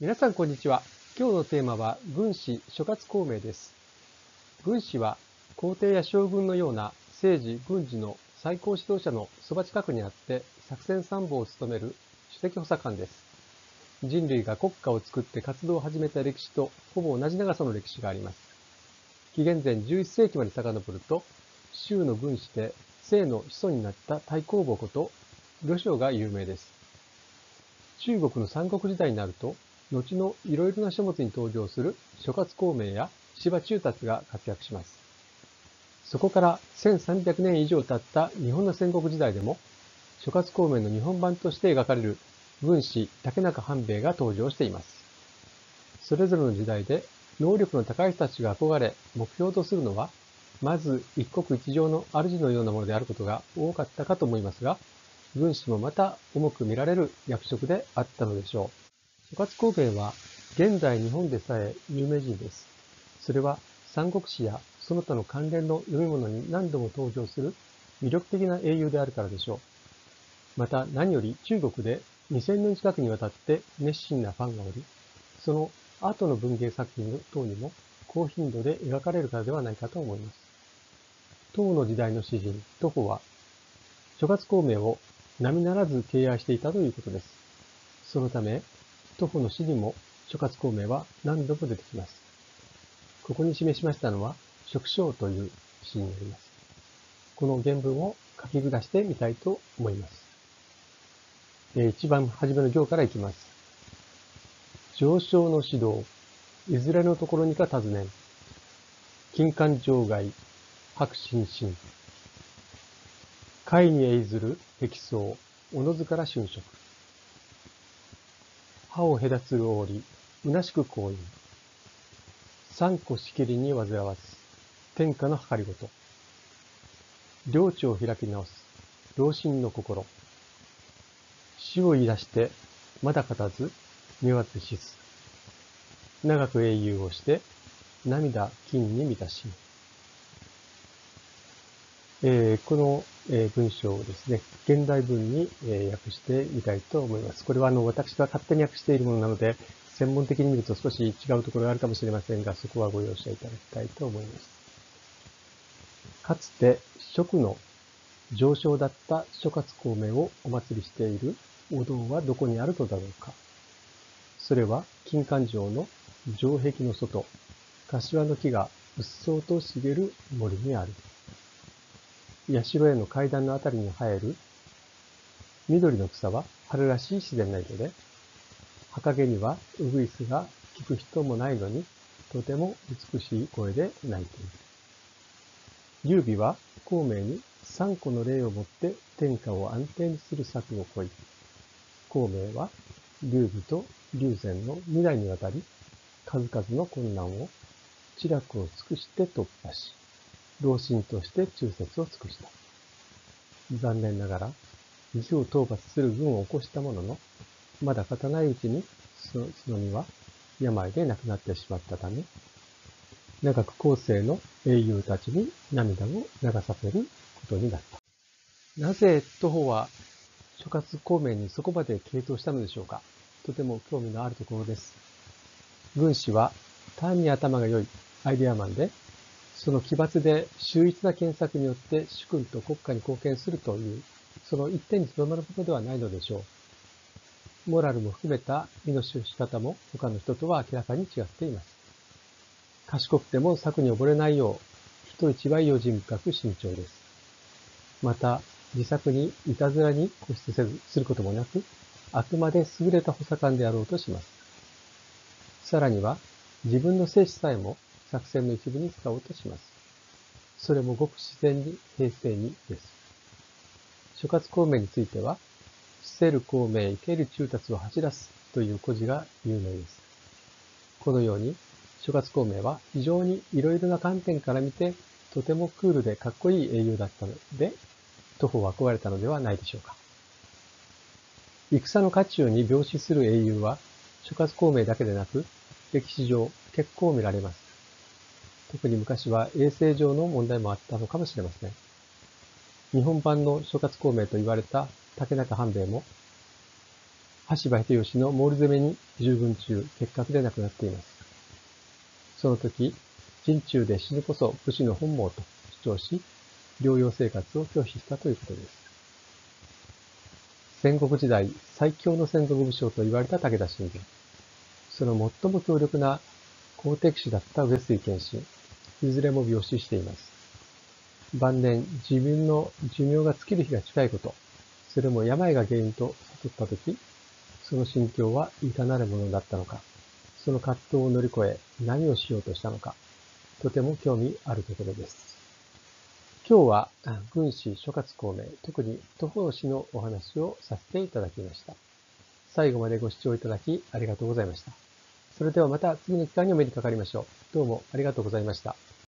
皆さんこんにちは。今日のテーマは軍師諸葛孔明です。軍師は皇帝や将軍のような政治・軍事の最高指導者のそば近くにあって作戦参謀を務める主席補佐官です。人類が国家を作って活動を始めた歴史とほぼ同じ長さの歴史があります。紀元前11世紀まで遡ると、周の軍師で姓の子孫になった太公望こと呂章が有名です。中国の三国時代になると、後のいろいろな書物に登場する諸葛孔明や司馬中達が活躍します。そこから1300年以上経った日本の戦国時代でも、諸葛孔明の日本版として描かれる軍師竹中半兵衛が登場しています。それぞれの時代で能力の高い人たちが憧れ、目標とするのは、まず一国一城の主のようなものであることが多かったかと思いますが、軍師もまた重く見られる役職であったのでしょう。諸葛孔明は現在日本でさえ有名人です。それは三国志やその他の関連の読み物に何度も登場する魅力的な英雄であるからでしょう。また何より中国で2000年近くにわたって熱心なファンがおり、その後の文芸作品等にも高頻度で描かれるからではないかと思います。唐の時代の詩人、徒歩は、諸葛孔明を並ならず敬愛していたということです。そのため、徒歩の詩にも諸葛孔明は何度も出てきます。ここに示しましたのは、食章という詩になります。この原文を書き下してみたいと思います。一番初めの行からいきます。上昇の指導、いずれのところにか尋ねん。金環場外、白心身。海に栄ずる適層、おのずから春色。歯を隔つる折、むなしく行為。三個しきりに煩わず、天下の計りごと。領地を開き直す、老心の心。死を言い出して、まだ勝たず、見渡しず。長く英雄をして、涙金に満たし。えー、この、え、文章をですね、現代文に、え、訳してみたいと思います。これはあの私が勝手に訳しているものなので、専門的に見ると少し違うところがあるかもしれませんが、そこはご容赦いただきたいと思います。かつて食の上昇だった諸葛孔明をお祭りしているお堂はどこにあるのだろうか。それは金環城の城壁の外、柏の木がうっそうと茂る森にある。社への階段のあたりに生える緑の草は春らしい自然な色で、墓毛にはウグイスが聞く人もないのに、とても美しい声で鳴いている。劉備は孔明に三個の霊をもって天下を安定にする策を講い、孔明は劉備と劉禅の未来にわたり、数々の困難を知略を尽くして突破し、老臣として忠説を尽くした。残念ながら、義を討伐する軍を起こしたものの、まだ勝たないうちに、その身は病で亡くなってしまったため、長く後世の英雄たちに涙を流させることになった。なぜ徒歩は諸葛孔明にそこまで傾倒したのでしょうかとても興味のあるところです。軍師は単に頭が良いアイデアマンで、その奇抜で秀逸な検索によって主君と国家に貢献するという、その一点にとどまることではないのでしょう。モラルも含めた身の仕方も他の人とは明らかに違っています。賢くても策に溺れないよう、人一倍用心深く慎重です。また、自作にいたずらに固執せずすることもなく、あくまで優れた補佐官であろうとします。さらには、自分の生死さえも作戦の一部に使おうとします。それもごく自然に、平成にです。諸葛孔明については、死せる孔明生ける中達を走らすという故事が有名です。このように、諸葛孔明は非常にいろいろな観点から見て、とてもクールでかっこいい英雄だったので、徒歩は憧れたのではないでしょうか。戦の渦中に病死する英雄は、諸葛孔明だけでなく、歴史上結構見られます。特に昔は衛生上の問題もあったのかもしれません。日本版の諸葛孔明と言われた竹中半兵衛も、羽柴秀吉の毛利攻めに従軍中、結核で亡くなっています。その時、陣中で死ぬこそ武士の本望と主張し、療養生活を拒否したということです。戦国時代最強の戦国武将と言われた武田信玄。その最も強力な公敵手だった上杉謙信。いずれも病死しています。晩年、自分の寿命が尽きる日が近いこと、それも病が原因と悟ったとき、その心境はいかなるものだったのか、その葛藤を乗り越え何をしようとしたのか、とても興味あるところです。今日は軍師諸葛孔明、特に徒歩氏のお話をさせていただきました。最後までご視聴いただきありがとうございました。それではまた次の機会にお目にかかりましょう。どうもありがとうございました。